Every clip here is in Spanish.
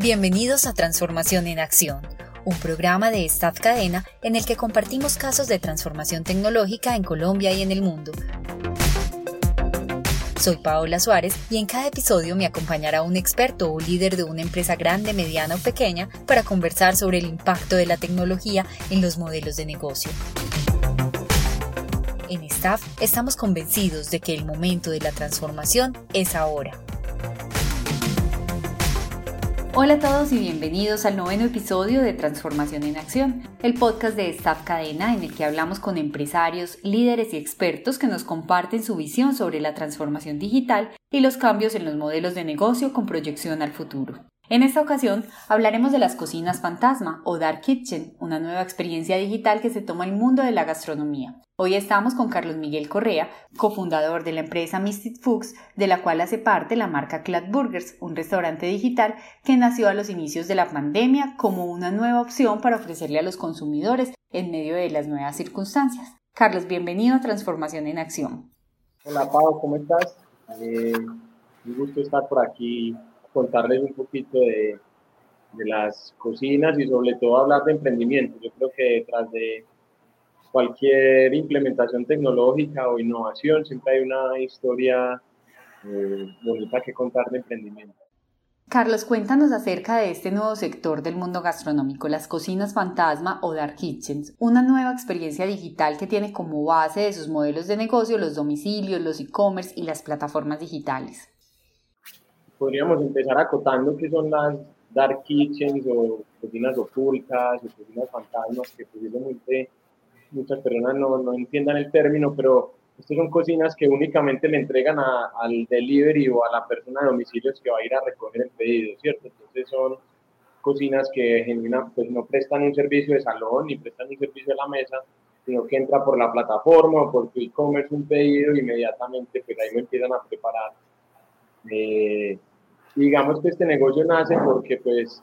Bienvenidos a Transformación en Acción, un programa de Staff Cadena en el que compartimos casos de transformación tecnológica en Colombia y en el mundo. Soy Paola Suárez y en cada episodio me acompañará un experto o líder de una empresa grande, mediana o pequeña para conversar sobre el impacto de la tecnología en los modelos de negocio. En Staff estamos convencidos de que el momento de la transformación es ahora. Hola a todos y bienvenidos al noveno episodio de Transformación en Acción, el podcast de Staff Cadena en el que hablamos con empresarios, líderes y expertos que nos comparten su visión sobre la transformación digital y los cambios en los modelos de negocio con proyección al futuro. En esta ocasión hablaremos de las cocinas fantasma o Dark Kitchen, una nueva experiencia digital que se toma el mundo de la gastronomía. Hoy estamos con Carlos Miguel Correa, cofundador de la empresa Mystic Foods, de la cual hace parte la marca Clad Burgers, un restaurante digital que nació a los inicios de la pandemia como una nueva opción para ofrecerle a los consumidores en medio de las nuevas circunstancias. Carlos, bienvenido a Transformación en Acción. Hola Pau, ¿cómo estás? Eh, un gusto estar por aquí, contarles un poquito de, de las cocinas y sobre todo hablar de emprendimiento. Yo creo que detrás de cualquier implementación tecnológica o innovación, siempre hay una historia eh, bonita que contar de emprendimiento. Carlos, cuéntanos acerca de este nuevo sector del mundo gastronómico, las cocinas fantasma o dark kitchens, una nueva experiencia digital que tiene como base de sus modelos de negocio los domicilios, los e-commerce y las plataformas digitales. Podríamos empezar acotando qué son las dark kitchens o cocinas ocultas o cocinas fantasmas que posiblemente muchas personas no, no entiendan el término, pero estas son cocinas que únicamente le entregan al delivery o a la persona de domicilios que va a ir a recoger el pedido, ¿cierto? Entonces son cocinas que pues no prestan un servicio de salón ni prestan un servicio de la mesa, sino que entra por la plataforma o por tu e-commerce un pedido y inmediatamente pues ahí lo empiezan a preparar. Eh, digamos que este negocio nace porque pues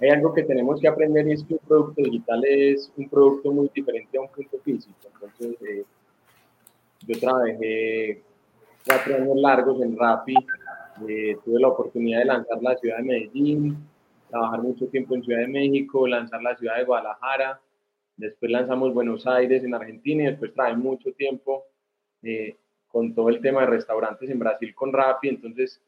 hay algo que tenemos que aprender y es que un producto digital es un producto muy diferente a un producto físico. Entonces, eh, yo trabajé cuatro años largos en Rappi, eh, tuve la oportunidad de lanzar la ciudad de Medellín, trabajar mucho tiempo en Ciudad de México, lanzar la ciudad de Guadalajara, después lanzamos Buenos Aires en Argentina y después trabajé mucho tiempo eh, con todo el tema de restaurantes en Brasil con Rappi, entonces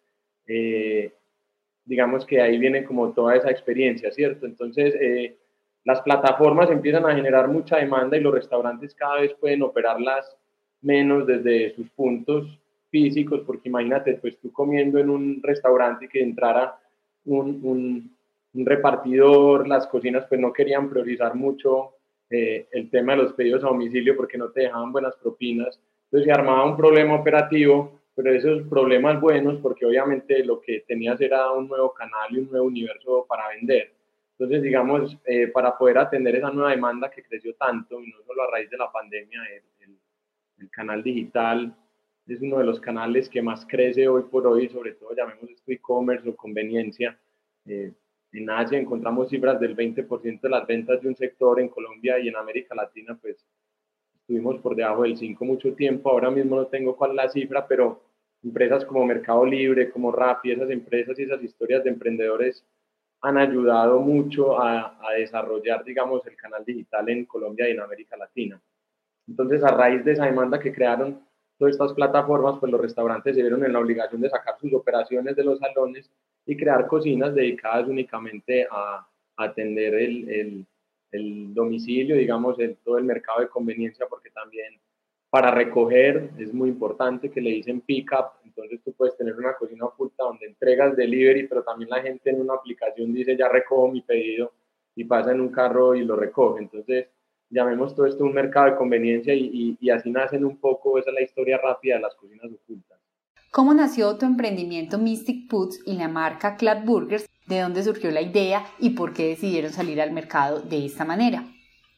digamos que ahí viene como toda esa experiencia, ¿cierto? Entonces, eh, las plataformas empiezan a generar mucha demanda y los restaurantes cada vez pueden operarlas menos desde sus puntos físicos, porque imagínate, pues tú comiendo en un restaurante que entrara un, un, repartidor, las cocinas pues no querían priorizar mucho eh, el tema de los pedidos a domicilio porque no te dejaban buenas propinas, entonces se armaba un problema operativo pero esos problemas buenos porque obviamente lo que tenías era un nuevo canal y un nuevo universo para vender. Entonces, digamos, eh, para poder atender esa nueva demanda que creció tanto, y no solo a raíz de la pandemia, el, el, canal digital es uno de los canales que más crece hoy por hoy, sobre todo llamemos esto e-commerce o conveniencia. Eh, en Asia encontramos cifras del 20% de las ventas de un sector, en Colombia y en América Latina, pues estuvimos por debajo del 5 mucho tiempo, ahora mismo no tengo cuál es la cifra, pero empresas como Mercado Libre, como Rappi, esas empresas y esas historias de emprendedores han ayudado mucho a, desarrollar, digamos, el canal digital en Colombia y en América Latina. Entonces, a raíz de esa demanda que crearon todas estas plataformas, pues los restaurantes se vieron en la obligación de sacar sus operaciones de los salones y crear cocinas dedicadas únicamente a, atender el, domicilio, digamos, el, todo el mercado de conveniencia, porque también para recoger es muy importante que le dicen pick up, entonces tú puedes tener una cocina oculta donde entregas delivery, pero también la gente en una aplicación dice ya recojo mi pedido y pasa en un carro y lo recoge. Entonces llamemos todo esto un mercado de conveniencia y, y, así nacen un poco, esa es la historia rápida de las cocinas ocultas. ¿Cómo nació tu emprendimiento Mystic Foods y la marca Club Burgers? ¿De dónde surgió la idea y por qué decidieron salir al mercado de esta manera?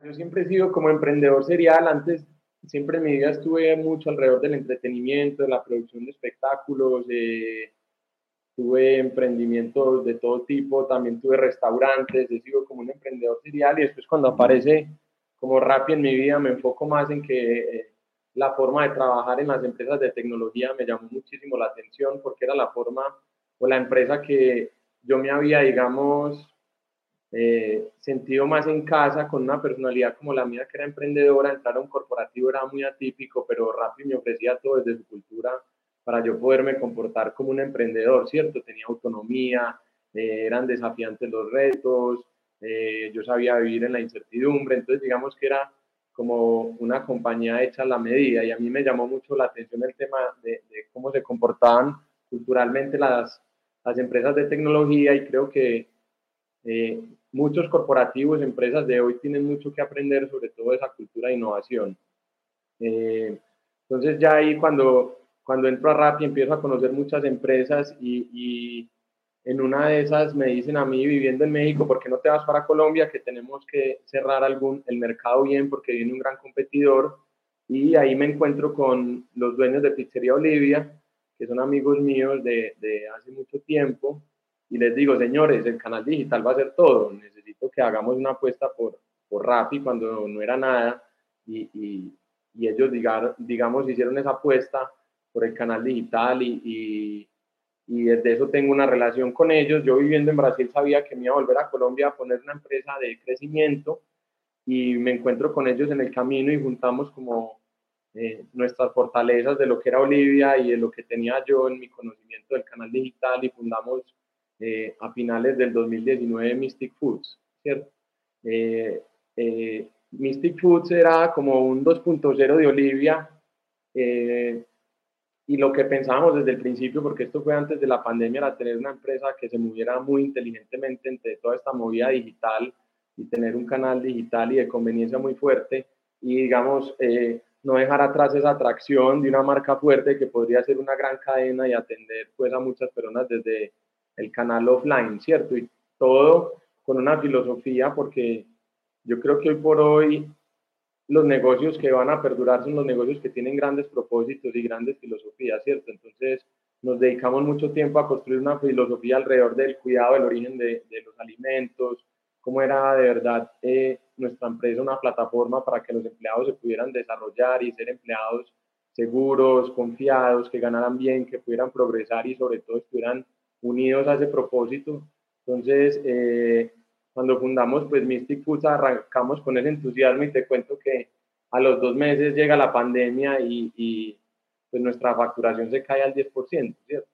Yo siempre he sido como emprendedor serial. Antes siempre en mi vida estuve mucho alrededor del entretenimiento, de la producción de espectáculos, tuve emprendimientos de todo tipo, también tuve restaurantes, he sido como un emprendedor serial y después cuando aparece como Rappi en mi vida me enfoco más en que eh, la forma de trabajar en las empresas de tecnología me llamó muchísimo la atención porque era la forma o la empresa que yo me había, digamos, eh, sentido más en casa con una personalidad como la mía que era emprendedora, entrar a un corporativo era muy atípico, pero Rappi me ofrecía todo desde su cultura para yo poderme comportar como un emprendedor, ¿cierto? Tenía autonomía, eh, eran desafiantes los retos, eh, yo sabía vivir en la incertidumbre, entonces digamos que era como una compañía hecha a la medida y a mí me llamó mucho la atención el tema de, cómo se comportaban culturalmente las, las empresas de tecnología y creo que eh, muchos corporativos, empresas de hoy tienen mucho que aprender sobre todo esa cultura de innovación. Eh, entonces ya ahí cuando, cuando entro a Rappi empiezo a conocer muchas empresas y, y, en una de esas me dicen a mí viviendo en México, ¿por qué no te vas para Colombia? Que tenemos que cerrar algún, el mercado bien porque viene un gran competidor. Y ahí me encuentro con los dueños de Pizzería Olivia, que son amigos míos de, de hace mucho tiempo y les digo, señores, el canal digital va a ser todo, necesito que hagamos una apuesta por, por Rappi cuando no era nada y, y, y ellos, digar, digamos, hicieron esa apuesta por el canal digital y, y, y, desde eso tengo una relación con ellos. Yo viviendo en Brasil sabía que me iba a volver a Colombia a poner una empresa de crecimiento y me encuentro con ellos en el camino y juntamos como eh, nuestras fortalezas de lo que era Olivia y de lo que tenía yo en mi conocimiento del canal digital y fundamos eh, a finales del 2019 Mystic Foods, ¿cierto? Eh, eh, Mystic Foods era como un 2.0 de Olivia y lo que pensábamos desde el principio, porque esto fue antes de la pandemia, era tener una empresa que se moviera muy inteligentemente entre toda esta movida digital y tener un canal digital y de conveniencia muy fuerte y digamos no dejar atrás esa atracción de una marca fuerte que podría ser una gran cadena y atender pues a muchas personas desde el canal offline, ¿cierto? Y todo con una filosofía, porque yo creo que hoy por hoy los negocios que van a perdurar son los negocios que tienen grandes propósitos y grandes filosofías, ¿cierto? Entonces nos dedicamos mucho tiempo a construir una filosofía alrededor del cuidado del origen de, los alimentos, cómo era de verdad eh, nuestra empresa una plataforma para que los empleados se pudieran desarrollar y ser empleados seguros, confiados, que ganaran bien, que pudieran progresar y sobre todo estuvieran unidos a ese propósito. Entonces, eh, cuando fundamos pues Mystic Foods arrancamos con ese entusiasmo y te cuento que a los dos meses llega la pandemia y, y pues nuestra facturación se cae al 10%, ¿cierto?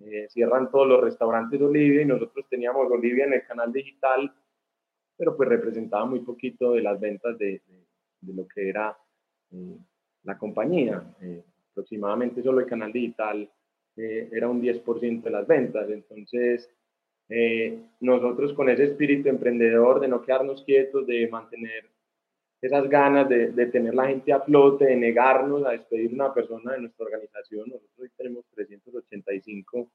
Eh, cierran todos los restaurantes de Olivia y nosotros teníamos Olivia en el canal digital, pero pues representaba muy poquito de las ventas de, de, lo que era eh, la compañía. aproximadamente solo el canal digital eh, era un 10% de las ventas. Entonces, eh, nosotros con ese espíritu emprendedor de no quedarnos quietos, de mantener esas ganas de, de, tener la gente a flote, de negarnos a despedir una persona de nuestra organización. Nosotros hoy tenemos 385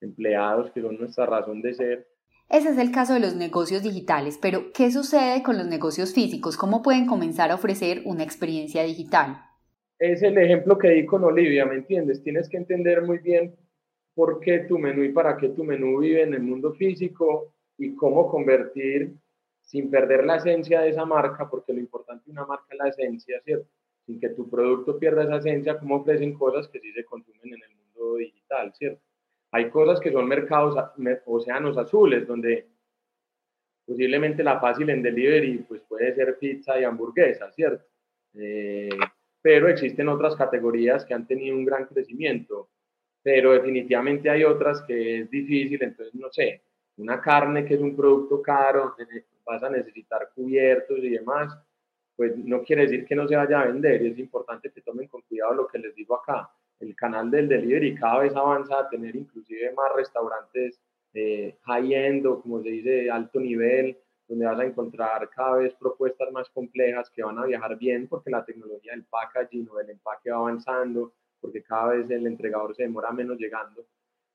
empleados que son nuestra razón de ser. Ese es el caso de los negocios digitales, pero ¿qué sucede con los negocios físicos? ¿Cómo pueden comenzar a ofrecer una experiencia digital? Es el ejemplo que di con Olivia, ¿me entiendes? Tienes que entender muy bien por qué tu menú y para qué tu menú vive en el mundo físico y cómo convertir sin perder la esencia de esa marca, porque lo importante de una marca es la esencia, ¿cierto? Sin que tu producto pierda esa esencia, cómo ofrecen cosas que sí se consumen en el mundo digital, ¿cierto? Hay cosas que son mercados, océanos azules, donde posiblemente la fácil en delivery pues puede ser pizza y hamburguesa, ¿cierto? Eh, pero existen otras categorías que han tenido un gran crecimiento, pero definitivamente hay otras que es difícil, entonces no sé, una carne que es un producto caro, vas a necesitar cubiertos y demás, pues no quiere decir que no se vaya a vender y es importante que tomen con cuidado lo que les digo acá. El canal del delivery cada vez avanza a tener inclusive más restaurantes eh, high-end o como se dice, alto nivel, donde vas a encontrar cada vez propuestas más complejas que van a viajar bien porque la tecnología del packaging o del empaque va avanzando, porque cada vez el entregador se demora menos llegando.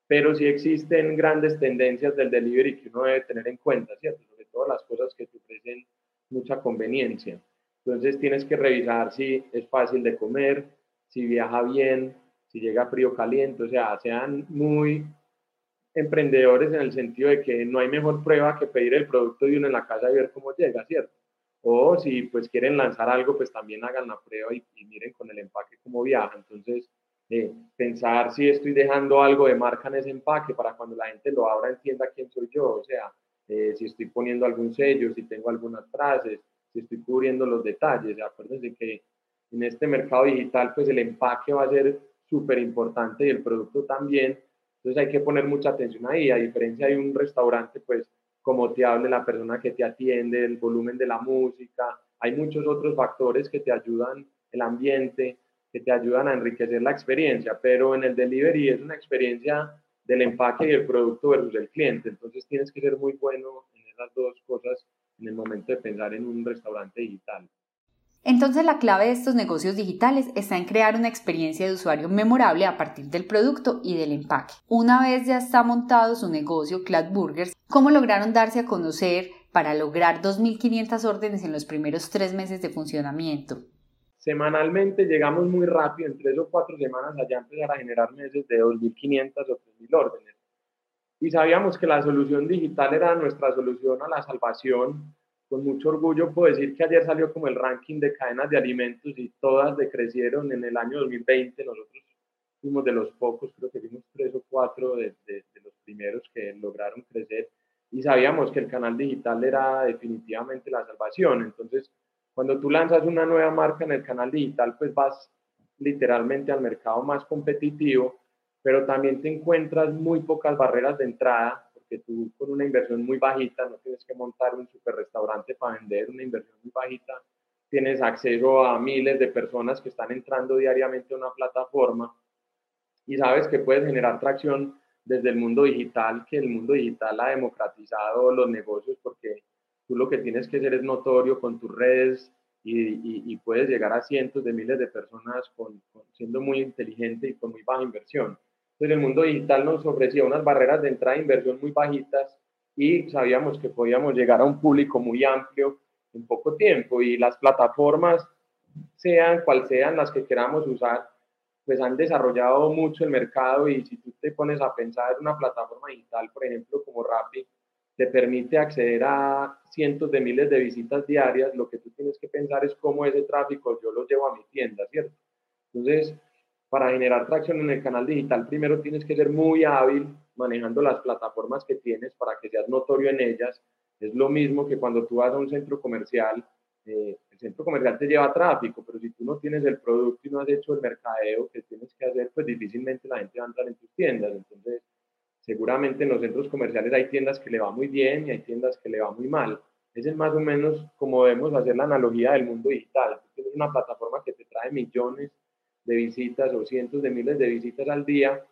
Pero sí existen grandes tendencias del delivery que uno debe tener en cuenta, ¿cierto? Sobre todo las cosas que te ofrecen mucha conveniencia. Entonces tienes que revisar si es fácil de comer, si viaja bien, si llega frío caliente, o sea, sean muy emprendedores en el sentido de que no hay mejor prueba que pedir el producto de uno en la casa y ver cómo llega, ¿cierto? O si pues quieren lanzar algo, pues también hagan la prueba y, miren con el empaque cómo viaja. Entonces, eh, pensar si estoy dejando algo de marca en ese empaque para cuando la gente lo abra entienda quién soy yo, o sea, eh, si estoy poniendo algún sello, si tengo algunas frases, si estoy cubriendo los detalles. Acuérdense que en este mercado digital, pues el empaque va a ser súper importante y el producto también. Entonces hay que poner mucha atención ahí. A diferencia de un restaurante, pues como te hable la persona que te atiende, el volumen de la música, hay muchos otros factores que te ayudan, el ambiente, que te ayudan a enriquecer la experiencia, pero en el delivery es una experiencia del empaque y el producto versus el cliente. Entonces tienes que ser muy bueno en esas dos cosas en el momento de pensar en un restaurante digital. Entonces la clave de estos negocios digitales está en crear una experiencia de usuario memorable a partir del producto y del empaque. Una vez ya está montado su negocio, Clad Burgers, ¿cómo lograron darse a conocer para lograr 2.500 órdenes en los primeros tres meses de funcionamiento? Semanalmente llegamos muy rápido, en tres o cuatro semanas allá empezar a generar meses de 2.500 o 3.000 órdenes. Y sabíamos que la solución digital era nuestra solución a la salvación. Con mucho orgullo puedo decir que ayer salió como el ranking de cadenas de alimentos y todas decrecieron en el año 2020. Nosotros fuimos de los pocos, creo que fuimos tres o cuatro de, de los primeros que lograron crecer. Y sabíamos que el canal digital era definitivamente la salvación. Entonces, cuando tú lanzas una nueva marca en el canal digital, pues vas literalmente al mercado más competitivo, pero también te encuentras muy pocas barreras de entrada, porque tú con una inversión muy bajita, no tienes que montar un super restaurante para vender, una inversión muy bajita, tienes acceso a miles de personas que están entrando diariamente a una plataforma y sabes que puedes generar tracción desde el mundo digital, que el mundo digital ha democratizado los negocios porque tú lo que tienes que hacer es notorio con tus redes y, puedes llegar a cientos de miles de personas con, siendo muy inteligente y con muy baja inversión. Entonces el mundo digital nos ofrecía unas barreras de entrada de inversión muy bajitas y sabíamos que podíamos llegar a un público muy amplio en poco tiempo. Y las plataformas, sean cual sean las que queramos usar, pues han desarrollado mucho el mercado. Y si tú te pones a pensar en una plataforma digital, por ejemplo, como Rappi, te permite acceder a cientos de miles de visitas diarias, lo que tú tienes que pensar es cómo ese tráfico yo lo llevo a mi tienda, ¿cierto? Entonces, para generar tracción en el canal digital, primero tienes que ser muy hábil manejando las plataformas que tienes para que seas notorio en ellas. Es lo mismo que cuando tú vas a un centro comercial, eh, el centro comercial te lleva tráfico, pero si tú no tienes el producto y no has hecho el mercadeo que tienes que hacer, pues difícilmente la gente va a entrar en tus tiendas. Entonces, Seguramente en los centros comerciales hay tiendas que le va muy bien y hay tiendas que le va muy mal. Ese es más o menos como debemos hacer la analogía del mundo digital. tienes una plataforma que te trae millones visitas o cientos de miles de visitas al día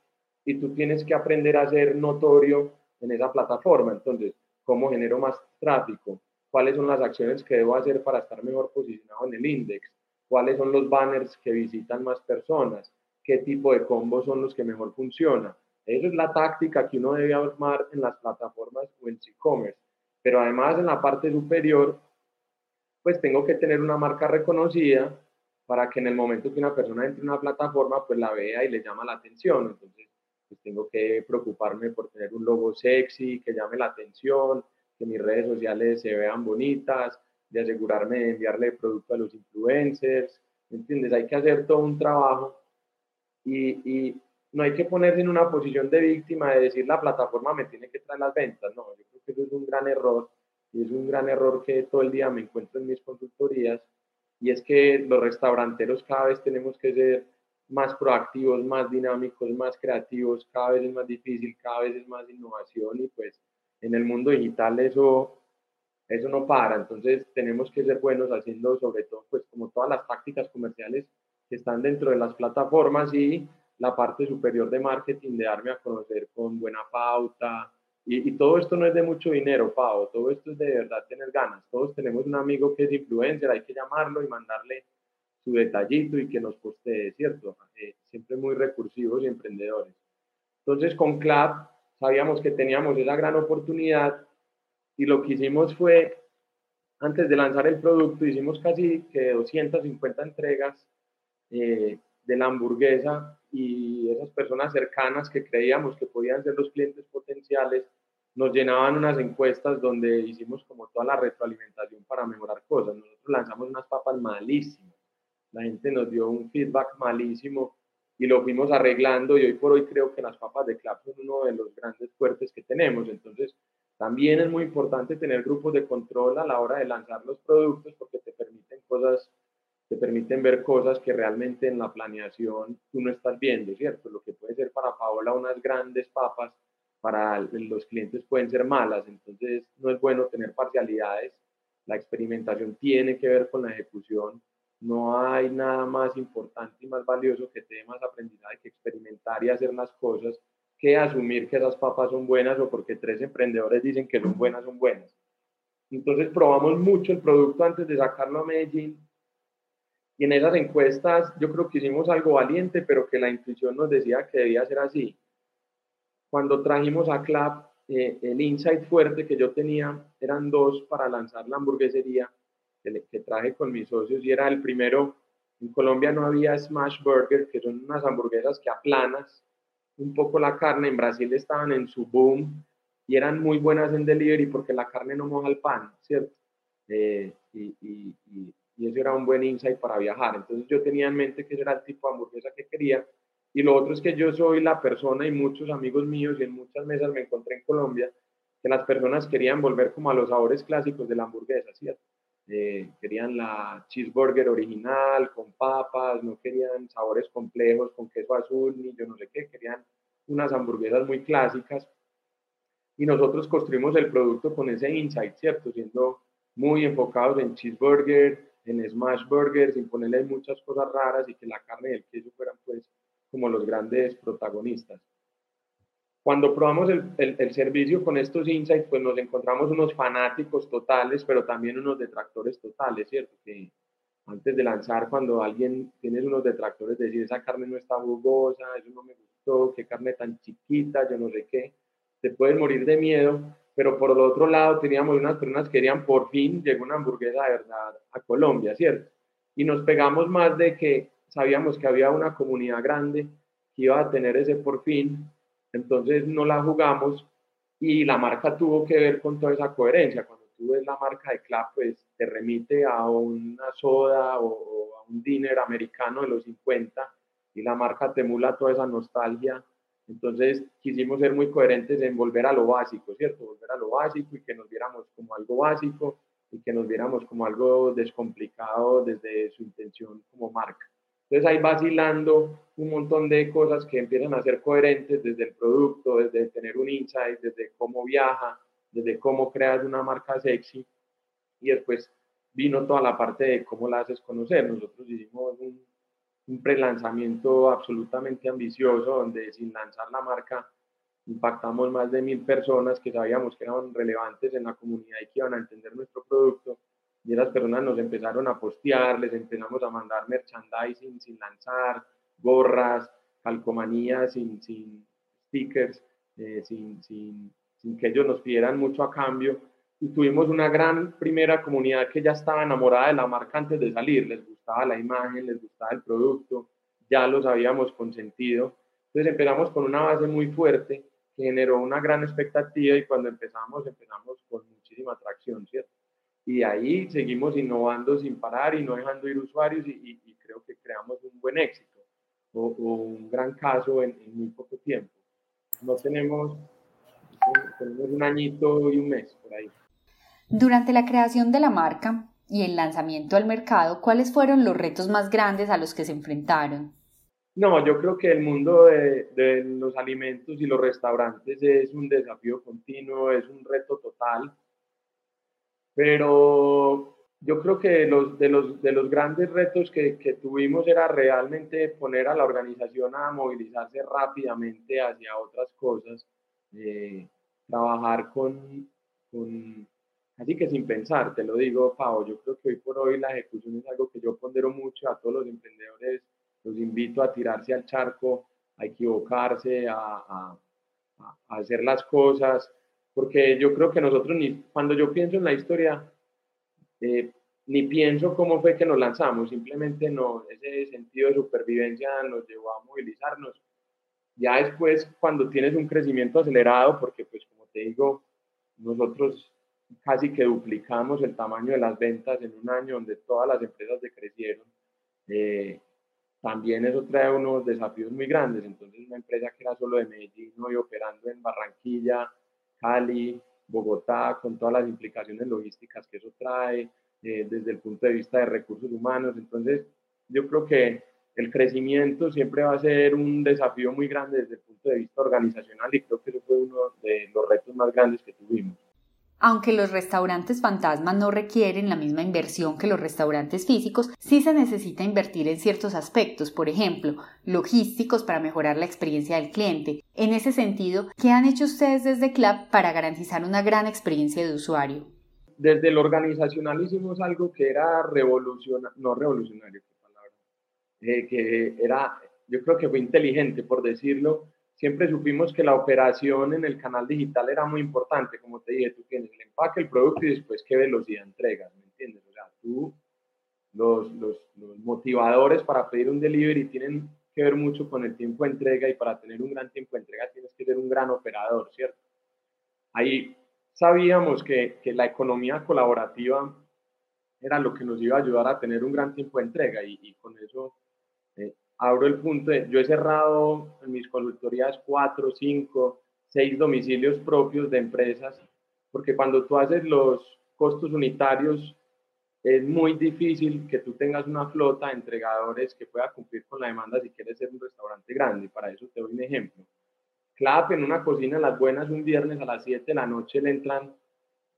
y tú tienes que aprender a ser notorio en esa plataforma. Entonces, ¿cómo genero más tráfico? ¿Cuáles son las acciones que debo hacer para estar mejor posicionado en el index? ¿Cuáles son los banners que visitan más personas? ¿Qué tipo de combos son los que mejor funcionan? Esa es la táctica que uno debe armar en las plataformas o en e-commerce. Pero además en la parte superior, pues tengo que tener una marca reconocida para que en el momento que una persona entre en una plataforma, pues la vea y le llama la atención. Entonces, pues tengo que preocuparme por tener un logo sexy, que llame la atención, que mis redes sociales se vean bonitas, de asegurarme de enviarle producto a los influencers, ¿entiendes? Hay que hacer todo un trabajo y, y, no hay que ponerse en una posición de víctima de decir la plataforma me tiene que traer las ventas. No, yo creo que eso es un gran error y es un gran error que todo el día me encuentro en mis consultorías y es que los restauranteros cada vez tenemos que ser más proactivos, más dinámicos, más creativos, cada vez es más difícil, cada vez es más innovación y pues en el mundo digital eso, eso no para, entonces tenemos que ser buenos haciendo sobre todo pues como todas las tácticas comerciales que están dentro de las plataformas y la parte superior de marketing, de darme a conocer con buena pauta. Y, todo esto no es de mucho dinero, Pau, todo esto es de verdad tener ganas. Todos tenemos un amigo que es influencer, hay que llamarlo y mandarle su detallito y que nos postee, ¿cierto? Eh, siempre muy recursivos y emprendedores. Entonces con CLAP sabíamos que teníamos esa gran oportunidad y lo que hicimos fue, antes de lanzar el producto, hicimos casi que 250 entregas eh, de la hamburguesa y esas personas cercanas que creíamos que podían ser los clientes potenciales, nos llenaban unas encuestas donde hicimos como toda la retroalimentación para mejorar cosas. Nosotros lanzamos unas papas malísimas. La gente nos dio un feedback malísimo y lo fuimos arreglando y hoy por hoy creo que las papas de Clap son uno de los grandes fuertes que tenemos. Entonces, también es muy importante tener grupos de control a la hora de lanzar los productos porque te permiten cosas, te permiten ver cosas que realmente en la planeación tú no estás viendo, ¿cierto? Lo que puede ser para Paola unas grandes papas, para los clientes pueden ser malas, entonces no es bueno tener parcialidades. La experimentación tiene que ver con la ejecución. No hay nada más importante y más valioso que tener más aprendizaje que experimentar y hacer las cosas que asumir que esas papas son buenas o porque tres emprendedores dicen que son buenas, son buenas. Entonces probamos mucho el producto antes de sacarlo a Medellín y en esas encuestas yo creo que hicimos algo valiente, pero que la intuición nos decía que debía ser así. Cuando trajimos a Clap, eh, el insight fuerte que yo tenía eran dos para lanzar la hamburguesería que, que traje con mis socios y era el primero, en Colombia no había Smash Burger, que son unas hamburguesas que aplanas un poco la carne. En Brasil estaban en su boom y eran muy buenas en delivery porque la carne no moja el pan, ¿cierto? Eh, y, y, y, eso era un buen insight para viajar. Entonces yo tenía en mente que ese era el tipo de hamburguesa que quería. Y lo otro es que yo soy la persona y muchos amigos míos y en muchas mesas me encontré en Colombia que las personas querían volver como a los sabores clásicos de la hamburguesa, ¿cierto? Eh, querían la cheeseburger original con papas, no querían sabores complejos con queso azul ni yo no sé qué, querían unas hamburguesas muy clásicas. Y nosotros construimos el producto con ese insight, ¿cierto? Siendo muy enfocados en cheeseburger, en smash burger, sin ponerle muchas cosas raras y que la carne y el queso fueran pues como los grandes protagonistas. Cuando probamos el, el, servicio con estos insights, pues nos encontramos unos fanáticos totales, pero también unos detractores totales, ¿cierto? Que antes de lanzar, cuando alguien tiene unos detractores, decir, esa carne no está jugosa, eso no me gustó, qué carne tan chiquita, yo no sé qué, te puedes morir de miedo, pero por el otro lado teníamos unas personas que querían, por fin, llegó una hamburguesa de verdad a Colombia, ¿cierto? Y nos pegamos más de que sabíamos que había una comunidad grande que iba a tener ese por fin entonces no la jugamos y la marca tuvo que ver con toda esa coherencia. Cuando tú ves la marca de Clap, pues te remite a una soda o, a un dinner americano de los 50 y la marca te emula toda esa nostalgia. Entonces quisimos ser muy coherentes en volver a lo básico, ¿cierto? Volver a lo básico y que nos viéramos como algo básico y que nos viéramos como algo descomplicado desde su intención como marca. Entonces ahí vacilando un montón de cosas que empiezan a ser coherentes desde el producto, desde tener un insight, desde cómo viaja, desde cómo creas una marca sexy y después vino toda la parte de cómo la haces conocer. Nosotros hicimos un, un pre-lanzamiento absolutamente ambicioso donde sin lanzar la marca impactamos más de mil personas que sabíamos que eran relevantes en la comunidad y que iban a entender nuestro producto y esas personas nos empezaron a postear, les empezamos a mandar merchandising sin lanzar, gorras, calcomanías sin, sin stickers, eh, sin, sin, sin que ellos nos pidieran mucho a cambio. Y tuvimos una gran primera comunidad que ya estaba enamorada de la marca antes de salir, les gustaba la imagen, les gustaba el producto, ya los habíamos consentido. Entonces empezamos con una base muy fuerte que generó una gran expectativa y cuando empezamos, empezamos con muchísima atracción, ¿cierto? y ahí seguimos innovando sin parar y no dejando ir usuarios y, creo que creamos un buen éxito o, un gran caso en, muy poco tiempo. No tenemos, tenemos un añito y un mes por ahí. Durante la creación de la marca y el lanzamiento al mercado, ¿cuáles fueron los retos más grandes a los que se enfrentaron? No, yo creo que el mundo de, de los alimentos y los restaurantes es un desafío continuo, es un reto total pero yo creo que los, de, los, de los grandes retos que, que, tuvimos era realmente poner a la organización a movilizarse rápidamente hacia otras cosas, eh, trabajar con, con, así que sin pensar, te lo digo, Pau, yo creo que hoy por hoy la ejecución es algo que yo pondero mucho a todos los emprendedores, los invito a tirarse al charco, a equivocarse, a, a, a hacer las cosas, porque yo creo que nosotros, ni, cuando yo pienso en la historia, eh, ni pienso cómo fue que nos lanzamos, simplemente no, ese sentido de supervivencia nos llevó a movilizarnos. Ya después, cuando tienes un crecimiento acelerado, porque pues como te digo, nosotros casi que duplicamos el tamaño de las ventas en un año donde todas las empresas decrecieron, eh, también eso trae unos desafíos muy grandes. Entonces, una empresa que era solo de Medellín y operando en Barranquilla, Cali, Bogotá, con todas las implicaciones logísticas que eso trae, eh, desde el punto de vista de recursos humanos. Entonces, yo creo que el crecimiento siempre va a ser un desafío muy grande desde el punto de vista organizacional y creo que eso fue uno de los retos más grandes que tuvimos. Aunque los restaurantes fantasma no requieren la misma inversión que los restaurantes físicos, sí se necesita invertir en ciertos aspectos, por ejemplo, logísticos para mejorar la experiencia del cliente. En ese sentido, ¿qué han hecho ustedes desde CLAP para garantizar una gran experiencia de usuario? Desde el organizacional hicimos algo que era revolucionario, no revolucionario, eh, que era, yo creo que fue inteligente, por decirlo. Siempre supimos que la operación en el canal digital era muy importante, como te dije, tú tienes el empaque, el producto y después qué velocidad entregas, ¿me entiendes? O sea, tú, los, los, los motivadores para pedir un delivery tienen que ver mucho con el tiempo de entrega y para tener un gran tiempo de entrega tienes que ser un gran operador, ¿cierto? Ahí sabíamos que, que, la economía colaborativa era lo que nos iba a ayudar a tener un gran tiempo de entrega y, y con eso eh, abro el punto de, yo he cerrado en mis consultorías cuatro, cinco, seis domicilios propios de empresas, porque cuando tú haces los costos unitarios, es muy difícil que tú tengas una flota de entregadores que pueda cumplir con la demanda si quieres ser un restaurante grande. Para eso te doy un ejemplo. Clap en una cocina las buenas un viernes a las 7 de la noche le entran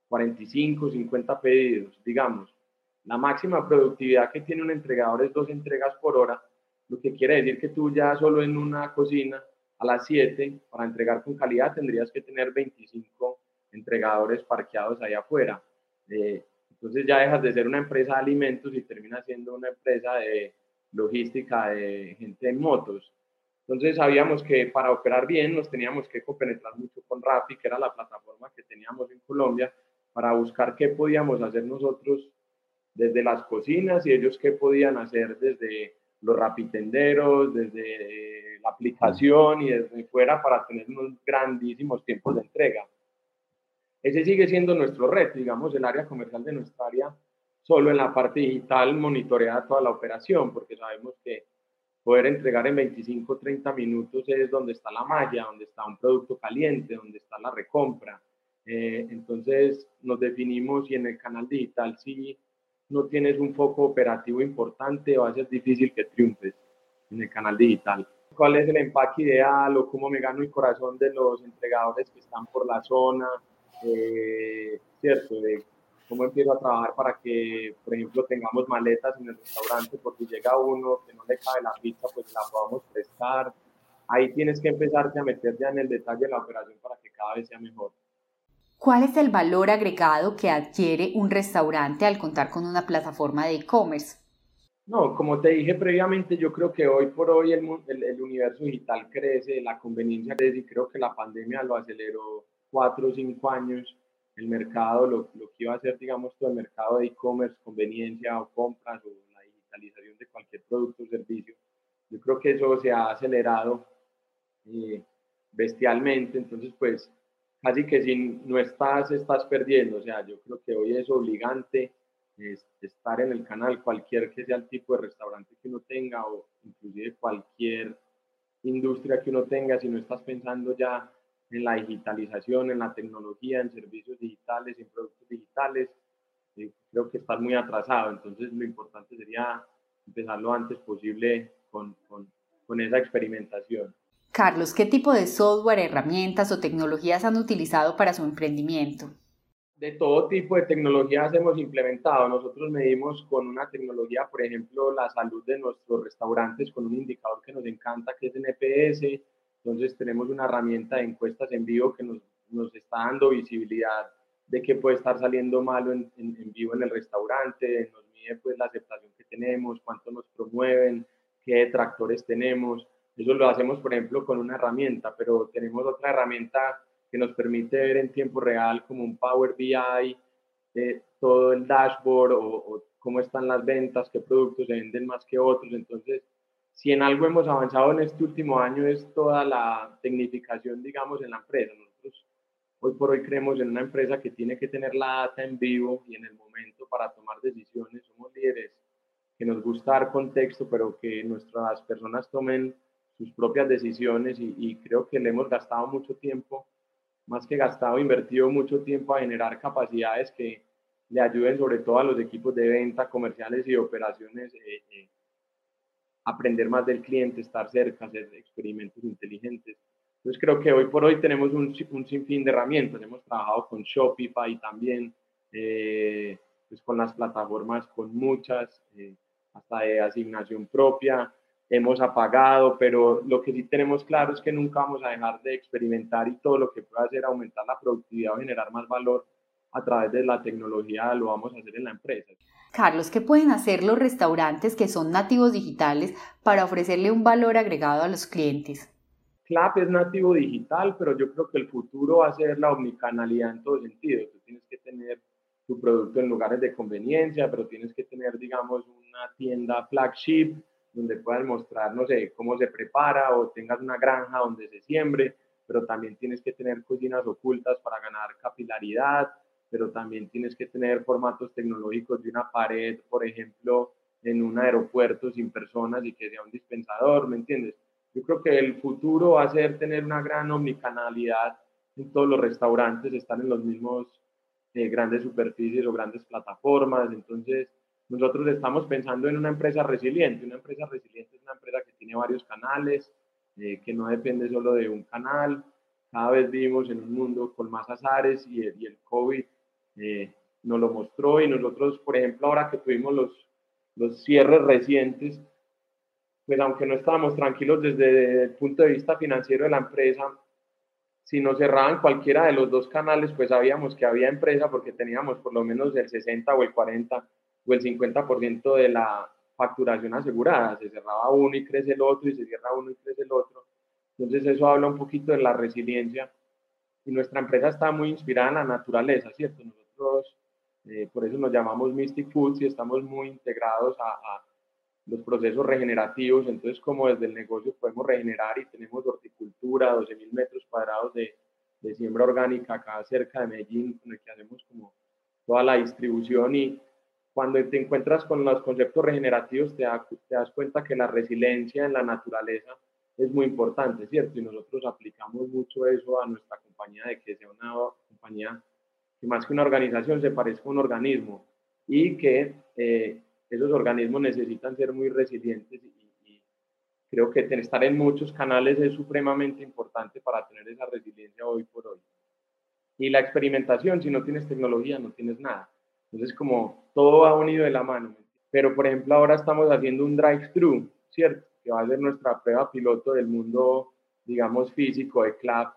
45, 50 pedidos, digamos. La máxima productividad que tiene un entregador es dos entregas por hora lo que quiere decir que tú ya solo en una cocina a las 7 para entregar con calidad tendrías que tener 25 entregadores parqueados ahí afuera. Eh, entonces ya dejas de ser una empresa de alimentos y terminas siendo una empresa de logística de gente en motos. Entonces sabíamos que para operar bien nos teníamos que compenetrar mucho con Rappi, que era la plataforma que teníamos en Colombia, para buscar qué podíamos hacer nosotros desde las cocinas y ellos qué podían hacer desde los rapitenderos, desde eh, la aplicación y desde fuera para tener unos grandísimos tiempos de entrega. Ese sigue siendo nuestro reto, digamos, el área comercial de nuestra área, solo en la parte digital monitorea toda la operación, porque sabemos que poder entregar en 25, 30 minutos es donde está la malla, donde está un producto caliente, donde está la recompra. Eh, entonces nos definimos y en el canal digital sí no tienes un foco operativo importante, va a ser difícil que triunfes en el canal digital. ¿Cuál es el empaque ideal o cómo me gano el corazón de los entregadores que están por la zona? Eh, ¿Cierto? De cómo empiezo a trabajar para que, por ejemplo, tengamos maletas en el restaurante, porque llega uno que no le cabe la pizza, pues la podamos prestar. Ahí tienes que empezarte a meter ya en el detalle de la operación para que cada vez sea mejor. ¿Cuál es el valor agregado que adquiere un restaurante al contar con una plataforma de e-commerce? No, como te dije previamente, yo creo que hoy por hoy el, el, universo digital crece, la conveniencia crece y creo que la pandemia lo aceleró cuatro o cinco años. El mercado, lo, lo que iba a ser, digamos, todo el mercado de e-commerce, conveniencia o compras o la digitalización de cualquier producto o servicio, yo creo que eso se ha acelerado eh, bestialmente. Entonces, pues, casi que si no estás, estás perdiendo. O sea, yo creo que hoy es obligante estar en el canal, cualquier que sea el tipo de restaurante que uno tenga o inclusive cualquier industria que uno tenga, si no estás pensando ya en la digitalización, en la tecnología, en servicios digitales, en productos digitales, eh, creo que estás muy atrasado. Entonces lo importante sería empezar lo antes posible con, con, con esa experimentación. Carlos, ¿qué tipo de software, herramientas o tecnologías han utilizado para su emprendimiento? De todo tipo de tecnologías hemos implementado. Nosotros medimos con una tecnología, por ejemplo, la salud de nuestros restaurantes con un indicador que nos encanta, que es NPS. Entonces tenemos una herramienta de encuestas en vivo que nos, nos está dando visibilidad de qué puede estar saliendo malo en, en, vivo en el restaurante, nos mide pues la aceptación que tenemos, cuánto nos promueven, qué detractores tenemos. Eso lo hacemos, por ejemplo, con una herramienta, pero tenemos otra herramienta que nos permite ver en tiempo real como un Power BI, eh, todo el dashboard o, o, cómo están las ventas, qué productos se venden más que otros. Entonces, si en algo hemos avanzado en este último año es toda la tecnificación, digamos, en la empresa. Nosotros hoy por hoy creemos en una empresa que tiene que tener la data en vivo y en el momento para tomar decisiones. Somos líderes que nos gusta dar contexto, pero que nuestras personas tomen sus propias decisiones y, creo que le hemos gastado mucho tiempo, más que gastado, invertido mucho tiempo a generar capacidades que le ayuden sobre todo a los equipos de venta, comerciales y operaciones eh, eh, aprender más del cliente, estar cerca, hacer experimentos inteligentes. Entonces creo que hoy por hoy tenemos un, un sinfín de herramientas. Hemos trabajado con Shopify también, eh, pues con las plataformas, con muchas, hasta de asignación propia hemos apagado, pero lo que sí tenemos claro es que nunca vamos a dejar de experimentar y todo lo que pueda hacer aumentar la productividad o generar más valor a través de la tecnología lo vamos a hacer en la empresa. Carlos, ¿qué pueden hacer los restaurantes que son nativos digitales para ofrecerle un valor agregado a los clientes? CLAP es nativo digital, pero yo creo que el futuro va a ser la omnicanalidad en todo sentido. Tú tienes que tener tu producto en lugares de conveniencia, pero tienes que tener, digamos, una tienda flagship donde puedas mostrar, no sé, cómo se prepara o tengas una granja donde se siembre, pero también tienes que tener cocinas ocultas para ganar capilaridad, pero también tienes que tener formatos tecnológicos de una pared, por ejemplo, en un aeropuerto sin personas y que sea un dispensador, ¿me entiendes? Yo creo que el futuro va a ser tener una gran omnicanalidad en todos los restaurantes, estar en los mismos eh, grandes superficies o grandes plataformas, entonces nosotros estamos pensando en una empresa resiliente. Una empresa resiliente es una empresa que tiene varios canales, eh, que no depende solo de un canal. Cada vez vivimos en un mundo con más azares y y el COVID eh, nos lo mostró. Y nosotros, por ejemplo, ahora que tuvimos los, los cierres recientes, pues aunque no estábamos tranquilos desde el punto de vista financiero de la empresa, si nos cerraban cualquiera de los dos canales, pues sabíamos que había empresa porque teníamos por lo menos el 60 o el 40 o el 50% de la facturación asegurada. Se cerraba uno y crece el otro y se cierra uno y crece el otro. Entonces eso habla un poquito de la resiliencia y nuestra empresa está muy inspirada en la naturaleza, ¿cierto? Nosotros eh, por eso nos llamamos Mystic Foods y estamos muy integrados a, a, los procesos regenerativos. Entonces como desde el negocio podemos regenerar y tenemos horticultura, 12.000 metros cuadrados de, de siembra orgánica acá cerca de Medellín, con el que hacemos como toda la distribución y cuando te encuentras con los conceptos regenerativos, te, das cuenta que la resiliencia en la naturaleza es muy importante, ¿cierto? Y nosotros aplicamos mucho eso a nuestra compañía, de que sea una compañía que más que una organización se parezca a un organismo y que eh, esos organismos necesitan ser muy resilientes y, y creo que estar en muchos canales es supremamente importante para tener esa resiliencia hoy por hoy. Y la experimentación, si no tienes tecnología, no tienes nada. Entonces, como todo va unido de la mano. Pero, por ejemplo, ahora estamos haciendo un drive-thru, ¿cierto? Que va a ser nuestra prueba piloto del mundo, digamos, físico de CLAP,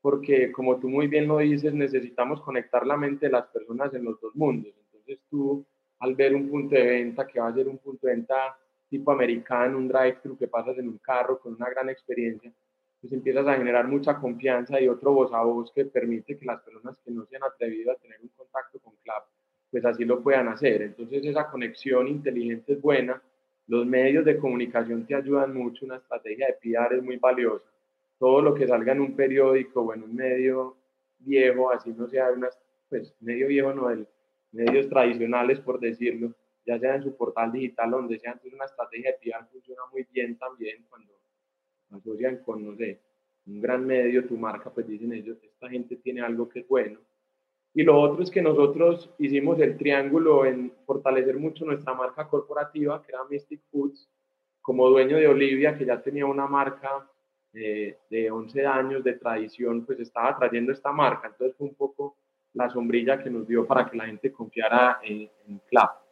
porque como tú muy bien lo dices, necesitamos conectar la mente de las personas en los dos mundos. Entonces, tú, al ver un punto de venta que va a ser un punto de venta tipo americano, un drive-thru que pasas en un carro con una gran experiencia, pues empiezas a generar mucha confianza y otro voz a voz que permite que las personas que no se han atrevido a tener un contacto con CLAP pues así lo puedan hacer. Entonces esa conexión inteligente es buena, los medios de comunicación te ayudan mucho, una estrategia de PR es muy valiosa. Todo lo que salga en un periódico o en un medio viejo, así no sea unas, pues medio viejo no, el, medios tradicionales por decirlo, ya sea en su portal digital donde sea, entonces una estrategia de PR funciona muy bien también cuando asocian con, no sé, un gran medio, tu marca, pues dicen ellos, esta gente tiene algo que es bueno y lo otro es que nosotros hicimos el triángulo en fortalecer mucho nuestra marca corporativa, que era Mystic Foods, como dueño de Olivia, que ya tenía una marca eh, de 11 años de tradición, pues estaba trayendo esta marca. Entonces fue un poco la sombrilla que nos dio para que la gente confiara en, en CLAP.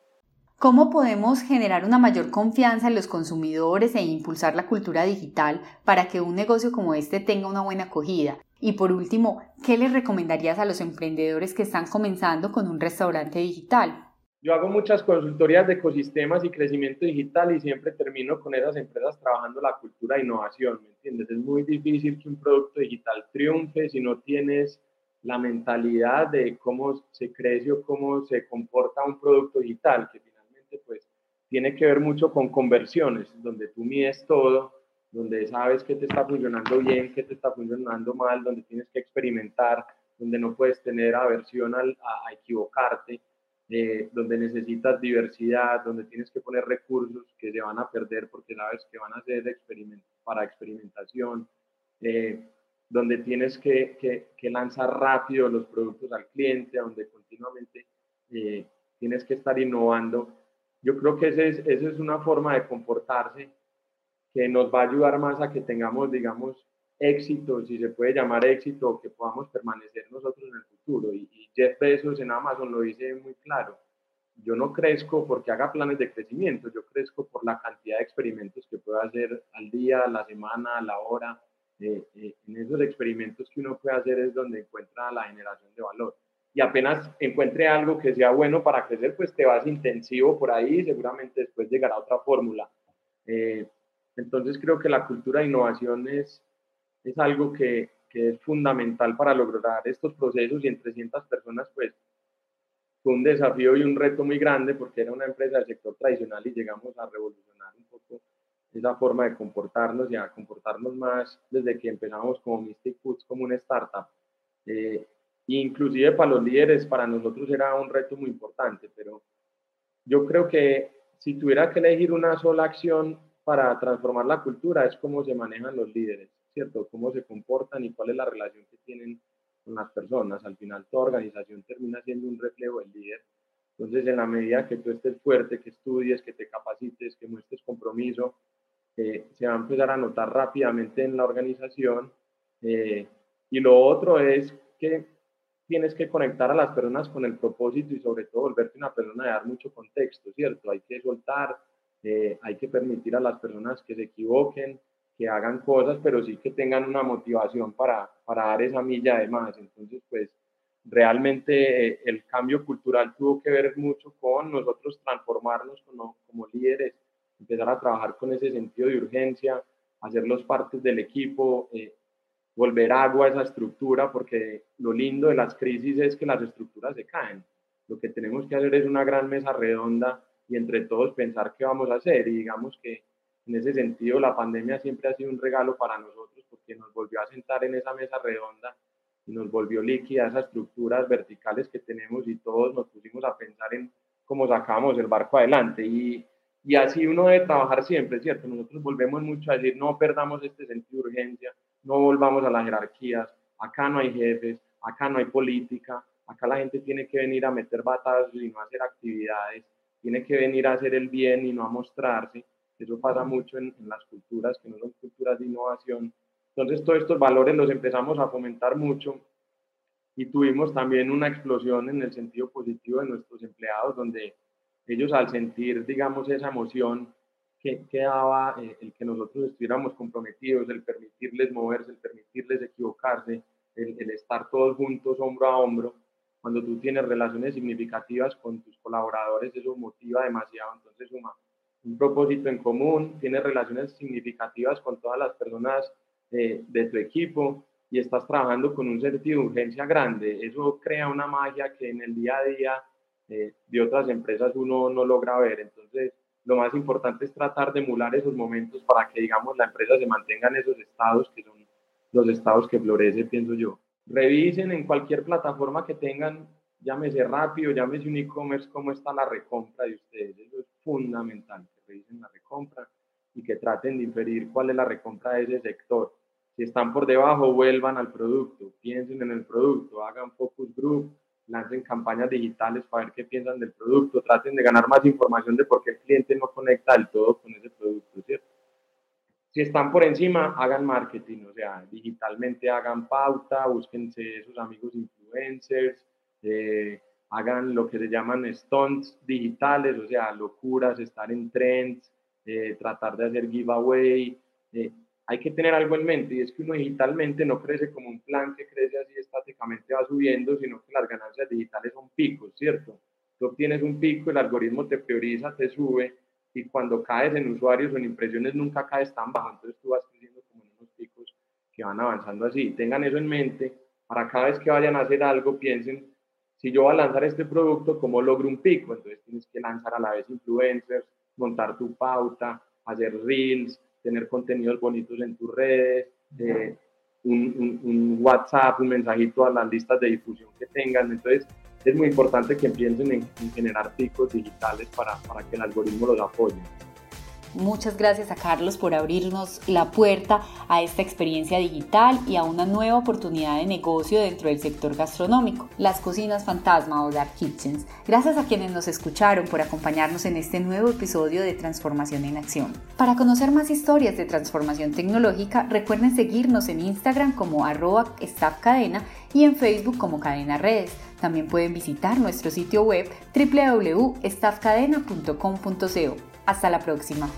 ¿Cómo podemos generar una mayor confianza en los consumidores e impulsar la cultura digital para que un negocio como este tenga una buena acogida? Y por último, ¿qué les recomendarías a los emprendedores que están comenzando con un restaurante digital? Yo hago muchas consultorías de ecosistemas y crecimiento digital y siempre termino con esas empresas trabajando la cultura de innovación, ¿me entiendes? Es muy difícil que un producto digital triunfe si no tienes la mentalidad de cómo se crece o cómo se comporta un producto digital, que finalmente pues tiene que ver mucho con conversiones, donde tú mides todo donde sabes que te está funcionando bien, que te está funcionando mal, donde tienes que experimentar, donde no puedes tener aversión a, a, equivocarte. eh, donde necesitas diversidad, donde tienes que poner recursos que se van a perder porque sabes que van a ser para experimentación, eh, donde tienes que, que, lanzar rápido los productos al cliente, donde continuamente eh, tienes que estar innovando. Yo creo que esa es, ese es una forma de comportarse que nos va a ayudar más a que tengamos, digamos, éxito, si se puede llamar éxito, que podamos permanecer nosotros en el futuro. Y, Jeff Bezos en Amazon lo dice muy claro. Yo no crezco porque haga planes de crecimiento, yo crezco por la cantidad de experimentos que puedo hacer al día, a la semana, a la hora. Eh, eh, en esos experimentos que uno puede hacer es donde encuentra la generación de valor. Y apenas encuentre algo que sea bueno para crecer, pues te vas intensivo por ahí y seguramente después llegará otra fórmula. Eh, entonces creo que la cultura de innovación es, es algo que, que, es fundamental para lograr estos procesos y en 300 personas pues fue un desafío y un reto muy grande porque era una empresa del sector tradicional y llegamos a revolucionar un poco esa forma de comportarnos y a comportarnos más desde que empezamos como Mystic Foods como una startup. Eh, inclusive para los líderes, para nosotros era un reto muy importante, pero yo creo que si tuviera que elegir una sola acción para transformar la cultura es cómo se manejan los líderes. ¿cierto? Cómo se comportan y cuál es la relación que tienen con las personas. Al final, toda organización termina siendo un reflejo del líder. Entonces, en la medida que tú estés fuerte, que estudies, que te capacites, que muestres compromiso, eh, se va a empezar a notar rápidamente en la organización. Eh, y lo otro es que tienes que conectar a las personas con el propósito y sobre todo volverte una persona de dar mucho contexto, ¿cierto? Hay que soltar, eh, hay que permitir a las personas que se equivoquen, que hagan cosas, pero sí que tengan una motivación para, para dar esa milla de más. Entonces, pues realmente eh, el cambio cultural tuvo que ver mucho con nosotros transformarnos como, como líderes, empezar a trabajar con ese sentido de urgencia, hacerlos partes del equipo, eh, volver agua a esa estructura, porque lo lindo de las crisis es que las estructuras se caen. Lo que tenemos que hacer es una gran mesa redonda y entre todos pensar qué vamos a hacer y digamos que en ese sentido, la pandemia siempre ha sido un regalo para nosotros porque nos volvió a sentar en esa mesa redonda y nos volvió líquida esas estructuras verticales que tenemos y todos nos pusimos a pensar en cómo sacamos el barco adelante. Y, y así uno debe trabajar siempre, ¿cierto? Nosotros volvemos mucho a decir, no perdamos este sentido de urgencia, no volvamos a las jerarquías, acá no hay jefes, acá no hay política, acá la gente tiene que venir a meter batazos y no hacer actividades, tiene que venir a hacer el bien y no a mostrarse. Eso pasa mucho en, las culturas que no son culturas de innovación. Entonces, todos estos valores los empezamos a fomentar mucho y tuvimos también una explosión en el sentido positivo de nuestros empleados, donde ellos al sentir, digamos, esa emoción que, que daba eh, el que nosotros estuviéramos comprometidos, el permitirles moverse, el permitirles equivocarse, el, el, estar todos juntos hombro a hombro, cuando tú tienes relaciones significativas con tus colaboradores, eso motiva demasiado, entonces suma un propósito en común, tienes relaciones significativas con todas las personas eh, de tu equipo y estás trabajando con un sentido de urgencia grande. Eso crea una magia que en el día a día eh, de otras empresas uno no logra ver. Entonces, lo más importante es tratar de emular esos momentos para que, digamos, la empresa se mantenga en esos estados que son los estados que florece, pienso yo. Revisen en cualquier plataforma que tengan llámese rápido, llámese un e-commerce, cómo está la recompra de ustedes. Eso es fundamental, que revisen la recompra y que traten de inferir cuál es la recompra de ese sector. Si están por debajo, vuelvan al producto, piensen en el producto, hagan focus group, lancen campañas digitales para ver qué piensan del producto, traten de ganar más información de por qué el cliente no conecta del todo con ese producto, ¿cierto? Si están por encima, hagan marketing, o sea, digitalmente hagan pauta, búsquense esos amigos influencers, eh, hagan lo que se llaman stunts digitales, o sea, locuras, estar en trends, eh, tratar de hacer giveaway. Eh, hay que tener algo en mente y es que uno digitalmente no crece como un plan que crece así estáticamente va subiendo, sino que las ganancias digitales son picos, ¿cierto? Tú obtienes un pico, el algoritmo te prioriza, te sube y cuando caes en usuarios o en impresiones nunca caes tan bajo, entonces tú vas creciendo como en unos picos que van avanzando así. Tengan eso en mente para cada vez que vayan a hacer algo, piensen si yo voy a lanzar este producto, ¿cómo logro un pico? Entonces tienes que lanzar a la vez influencers, montar tu pauta, hacer reels, tener contenidos bonitos en tus redes, eh, un, WhatsApp, un mensajito a las listas de difusión que tengan. Entonces, es muy importante que empiecen en, generar picos digitales para, para que el algoritmo los apoye. Muchas gracias a Carlos por abrirnos la puerta a esta experiencia digital y a una nueva oportunidad de negocio dentro del sector gastronómico, las cocinas fantasma o dark kitchens. Gracias a quienes nos escucharon por acompañarnos en este nuevo episodio de Transformación en Acción. Para conocer más historias de transformación tecnológica, recuerden seguirnos en Instagram como arroba staffcadena y en Facebook como Cadena Redes. También pueden visitar nuestro sitio web www.staffcadena.com.co. Hasta la próxima.